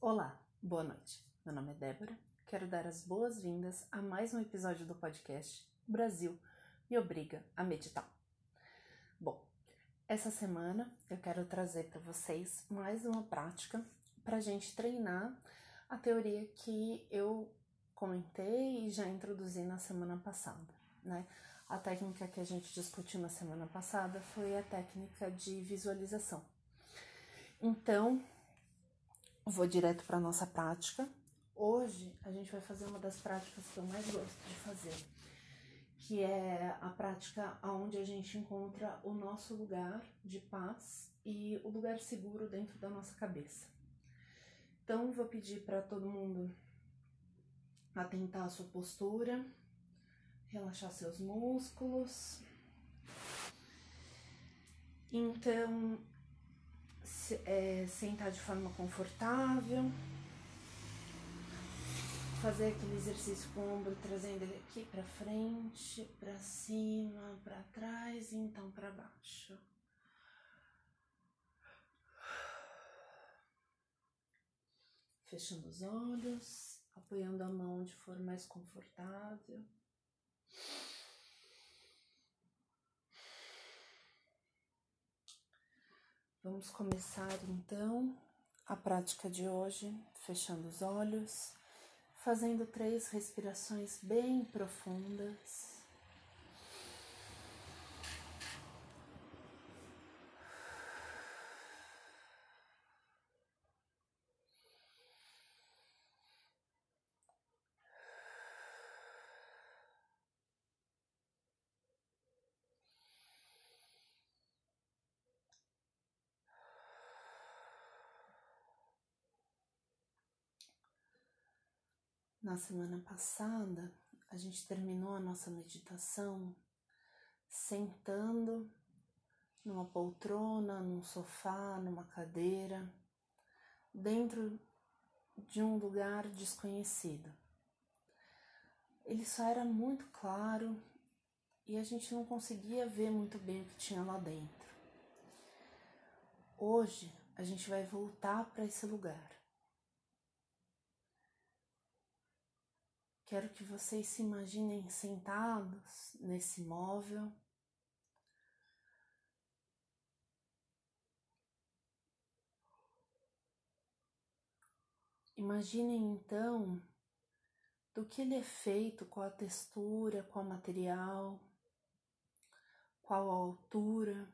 Olá, boa noite. Meu nome é Débora. Quero dar as boas-vindas a mais um episódio do podcast Brasil me obriga a meditar. Bom, essa semana eu quero trazer para vocês mais uma prática para a gente treinar a teoria que eu comentei e já introduzi na semana passada, né? A técnica que a gente discutiu na semana passada foi a técnica de visualização. Então, vou direto para nossa prática. Hoje a gente vai fazer uma das práticas que eu mais gosto de fazer, que é a prática onde a gente encontra o nosso lugar de paz e o lugar seguro dentro da nossa cabeça. Então, vou pedir para todo mundo atentar a sua postura, relaxar seus músculos. Então, é, sentar de forma confortável, fazer aquele exercício com o ombro trazendo ele aqui para frente, para cima, para trás e então para baixo. Fechando os olhos, apoiando a mão onde for mais confortável. Vamos começar então a prática de hoje, fechando os olhos, fazendo três respirações bem profundas. Na semana passada, a gente terminou a nossa meditação sentando numa poltrona, num sofá, numa cadeira, dentro de um lugar desconhecido. Ele só era muito claro e a gente não conseguia ver muito bem o que tinha lá dentro. Hoje a gente vai voltar para esse lugar. Quero que vocês se imaginem sentados nesse móvel. Imaginem então do que ele é feito, qual a textura, qual o material, qual a altura.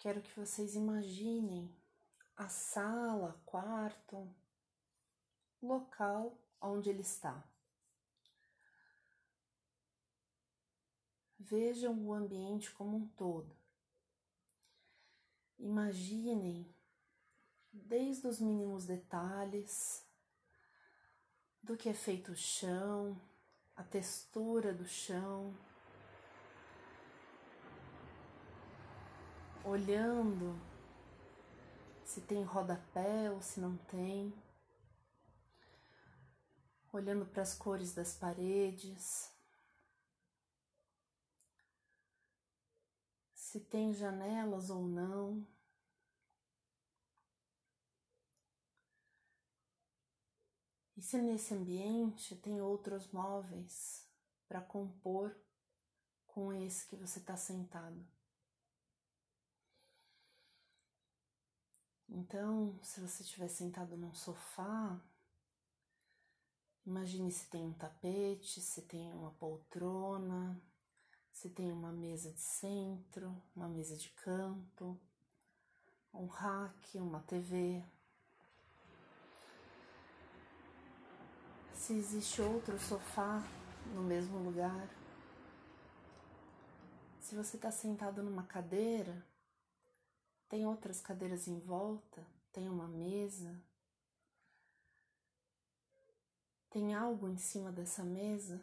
Quero que vocês imaginem a sala, quarto, local onde ele está. Vejam o ambiente como um todo. Imaginem desde os mínimos detalhes do que é feito o chão, a textura do chão, olhando se tem rodapé ou se não tem, olhando para as cores das paredes, se tem janelas ou não. E se nesse ambiente tem outros móveis para compor com esse que você está sentado. Então, se você estiver sentado num sofá, imagine se tem um tapete, se tem uma poltrona, se tem uma mesa de centro, uma mesa de canto, um rack, uma TV. Se existe outro sofá no mesmo lugar. Se você está sentado numa cadeira, tem outras cadeiras em volta, tem uma mesa. Tem algo em cima dessa mesa?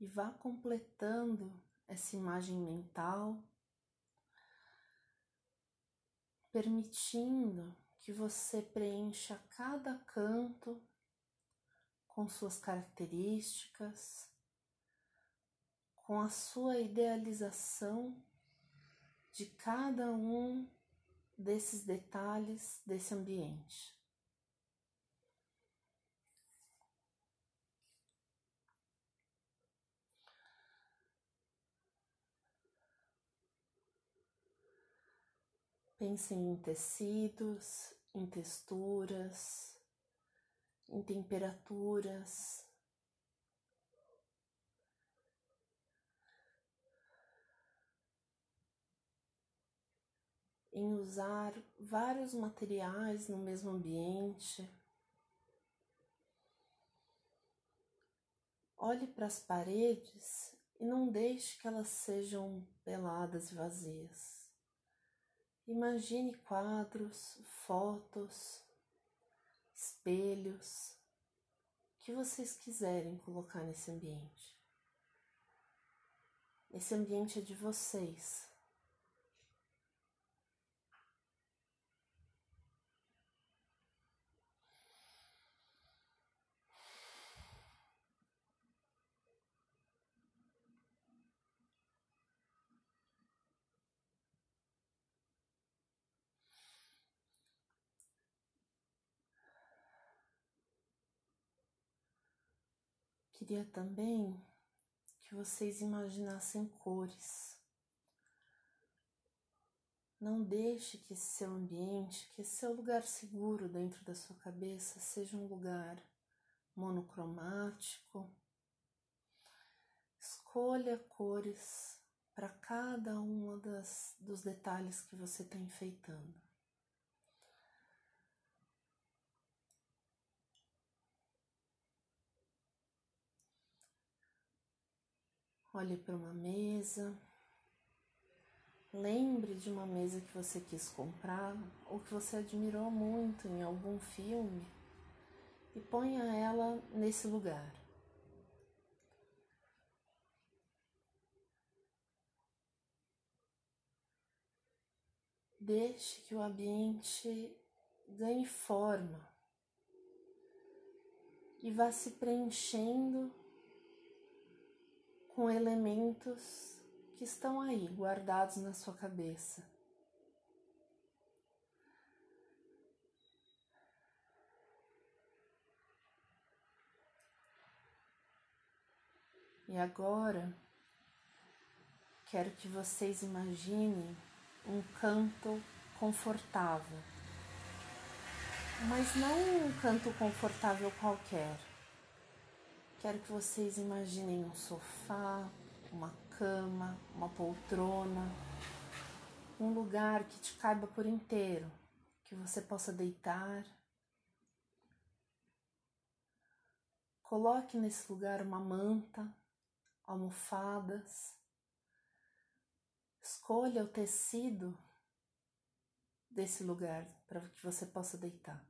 E vá completando essa imagem mental, permitindo que você preencha cada canto com suas características, com a sua idealização de cada um desses detalhes desse ambiente. Pensem em tecidos, em texturas, em temperaturas. Em usar vários materiais no mesmo ambiente. Olhe para as paredes e não deixe que elas sejam peladas e vazias. Imagine quadros, fotos, espelhos que vocês quiserem colocar nesse ambiente. Esse ambiente é de vocês. Queria também que vocês imaginassem cores. Não deixe que esse seu ambiente, que esse seu lugar seguro dentro da sua cabeça seja um lugar monocromático. Escolha cores para cada um dos detalhes que você está enfeitando. Olhe para uma mesa. Lembre de uma mesa que você quis comprar ou que você admirou muito em algum filme e ponha ela nesse lugar. Deixe que o ambiente ganhe forma e vá se preenchendo com elementos que estão aí guardados na sua cabeça. E agora quero que vocês imaginem um canto confortável, mas não um canto confortável qualquer Quero que vocês imaginem um sofá, uma cama, uma poltrona, um lugar que te caiba por inteiro, que você possa deitar. Coloque nesse lugar uma manta, almofadas. Escolha o tecido desse lugar para que você possa deitar.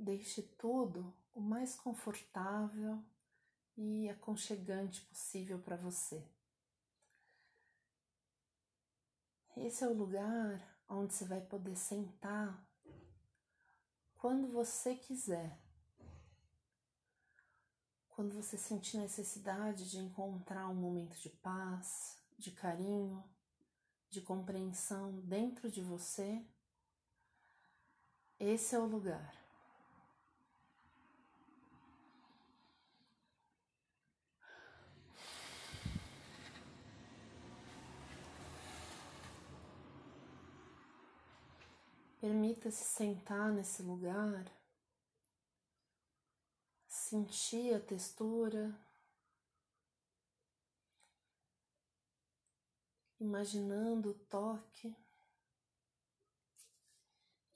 Deixe tudo o mais confortável e aconchegante possível para você. Esse é o lugar onde você vai poder sentar quando você quiser. Quando você sentir necessidade de encontrar um momento de paz, de carinho, de compreensão dentro de você, esse é o lugar. Permita-se sentar nesse lugar, sentir a textura, imaginando o toque.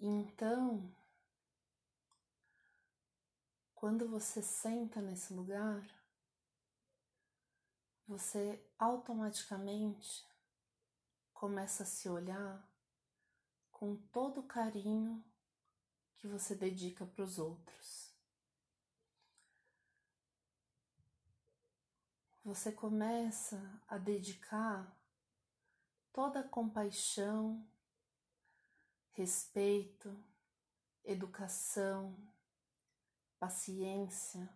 Então, quando você senta nesse lugar, você automaticamente começa a se olhar com todo o carinho que você dedica para os outros. Você começa a dedicar toda a compaixão, respeito, educação, paciência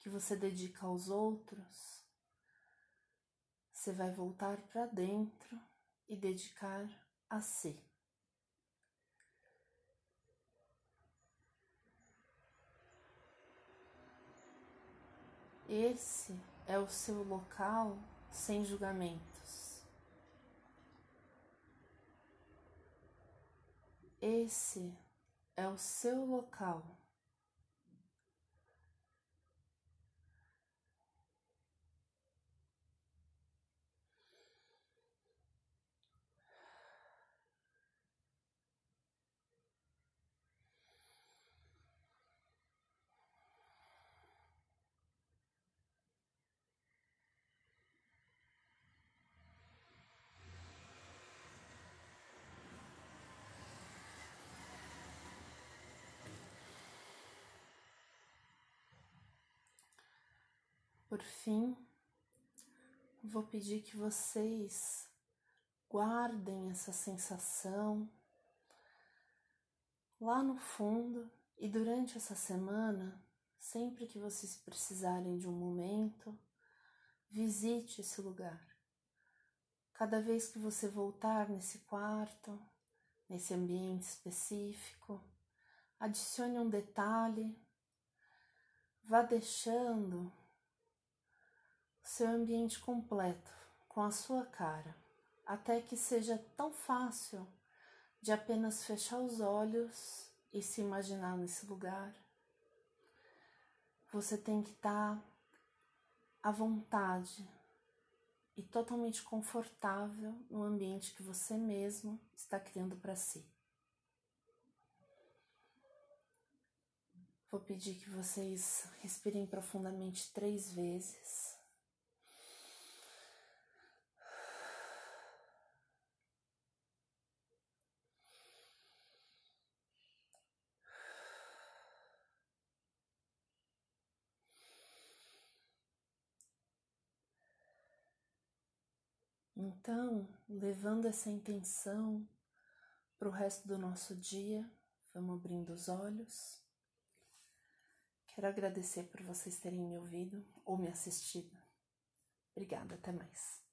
que você dedica aos outros, você vai voltar para dentro e dedicar a si. Esse é o seu local sem julgamentos. Esse é o seu local. Por fim, vou pedir que vocês guardem essa sensação lá no fundo e durante essa semana, sempre que vocês precisarem de um momento, visite esse lugar. Cada vez que você voltar nesse quarto, nesse ambiente específico, adicione um detalhe, vá deixando seu ambiente completo com a sua cara, até que seja tão fácil de apenas fechar os olhos e se imaginar nesse lugar. Você tem que estar à vontade e totalmente confortável no ambiente que você mesmo está criando para si. Vou pedir que vocês respirem profundamente três vezes. Então, levando essa intenção para o resto do nosso dia, vamos abrindo os olhos. Quero agradecer por vocês terem me ouvido ou me assistido. Obrigada, até mais.